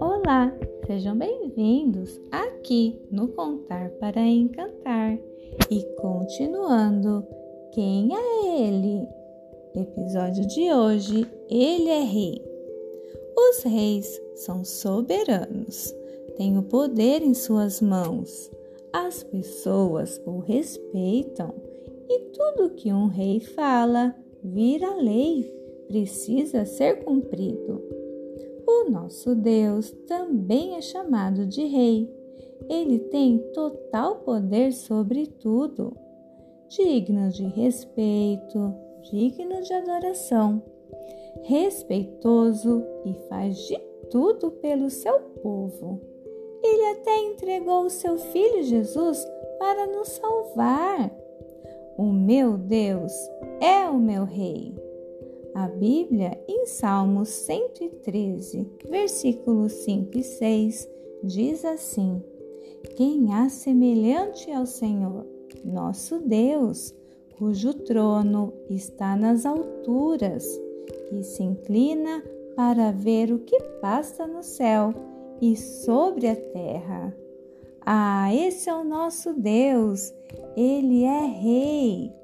Olá, sejam bem-vindos aqui no Contar para Encantar e continuando. Quem é ele? Episódio de hoje: Ele é Rei. Os reis são soberanos, têm o poder em suas mãos. As pessoas o respeitam e tudo que um rei fala vira lei, precisa ser cumprido. O nosso Deus também é chamado de Rei. Ele tem total poder sobre tudo, digno de respeito, digno de adoração, respeitoso e faz de tudo pelo seu povo. Ele até entregou o seu filho Jesus para nos salvar. O meu Deus é o meu Rei. A Bíblia, em Salmos 113, versículos 5 e 6, diz assim: Quem há semelhante ao Senhor, nosso Deus, cujo trono está nas alturas, que se inclina para ver o que passa no céu e sobre a terra. Ah, esse é o nosso Deus, ele é Rei.